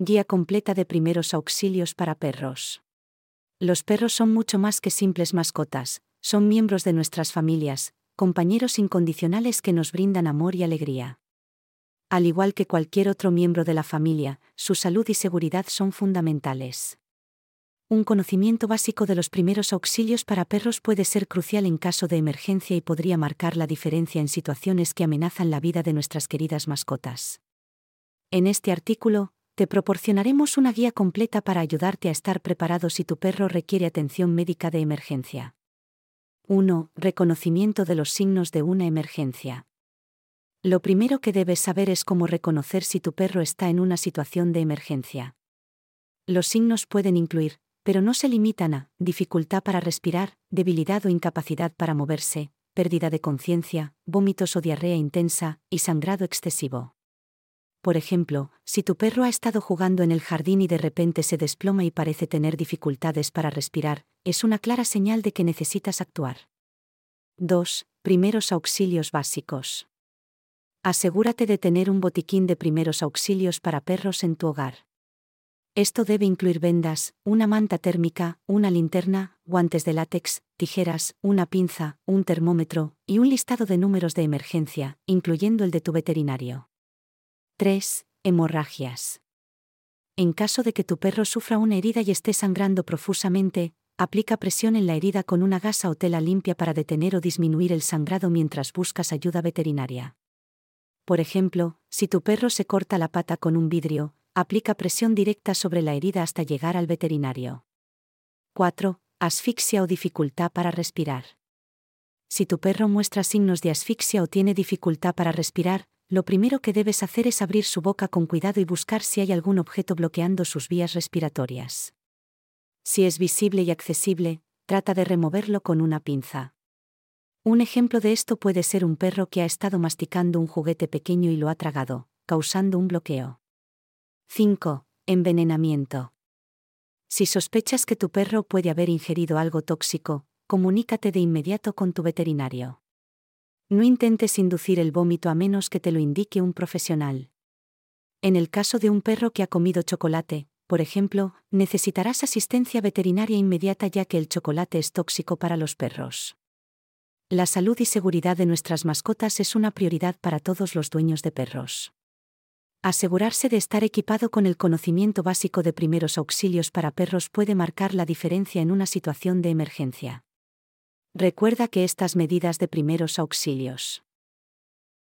Guía completa de primeros auxilios para perros. Los perros son mucho más que simples mascotas, son miembros de nuestras familias, compañeros incondicionales que nos brindan amor y alegría. Al igual que cualquier otro miembro de la familia, su salud y seguridad son fundamentales. Un conocimiento básico de los primeros auxilios para perros puede ser crucial en caso de emergencia y podría marcar la diferencia en situaciones que amenazan la vida de nuestras queridas mascotas. En este artículo, te proporcionaremos una guía completa para ayudarte a estar preparado si tu perro requiere atención médica de emergencia. 1. Reconocimiento de los signos de una emergencia. Lo primero que debes saber es cómo reconocer si tu perro está en una situación de emergencia. Los signos pueden incluir pero no se limitan a dificultad para respirar, debilidad o incapacidad para moverse, pérdida de conciencia, vómitos o diarrea intensa, y sangrado excesivo. Por ejemplo, si tu perro ha estado jugando en el jardín y de repente se desploma y parece tener dificultades para respirar, es una clara señal de que necesitas actuar. 2. Primeros auxilios básicos. Asegúrate de tener un botiquín de primeros auxilios para perros en tu hogar. Esto debe incluir vendas, una manta térmica, una linterna, guantes de látex, tijeras, una pinza, un termómetro y un listado de números de emergencia, incluyendo el de tu veterinario. 3. Hemorragias. En caso de que tu perro sufra una herida y esté sangrando profusamente, aplica presión en la herida con una gasa o tela limpia para detener o disminuir el sangrado mientras buscas ayuda veterinaria. Por ejemplo, si tu perro se corta la pata con un vidrio, aplica presión directa sobre la herida hasta llegar al veterinario. 4. Asfixia o dificultad para respirar. Si tu perro muestra signos de asfixia o tiene dificultad para respirar, lo primero que debes hacer es abrir su boca con cuidado y buscar si hay algún objeto bloqueando sus vías respiratorias. Si es visible y accesible, trata de removerlo con una pinza. Un ejemplo de esto puede ser un perro que ha estado masticando un juguete pequeño y lo ha tragado, causando un bloqueo. 5. Envenenamiento. Si sospechas que tu perro puede haber ingerido algo tóxico, comunícate de inmediato con tu veterinario. No intentes inducir el vómito a menos que te lo indique un profesional. En el caso de un perro que ha comido chocolate, por ejemplo, necesitarás asistencia veterinaria inmediata ya que el chocolate es tóxico para los perros. La salud y seguridad de nuestras mascotas es una prioridad para todos los dueños de perros. Asegurarse de estar equipado con el conocimiento básico de primeros auxilios para perros puede marcar la diferencia en una situación de emergencia. Recuerda que estas medidas de primeros auxilios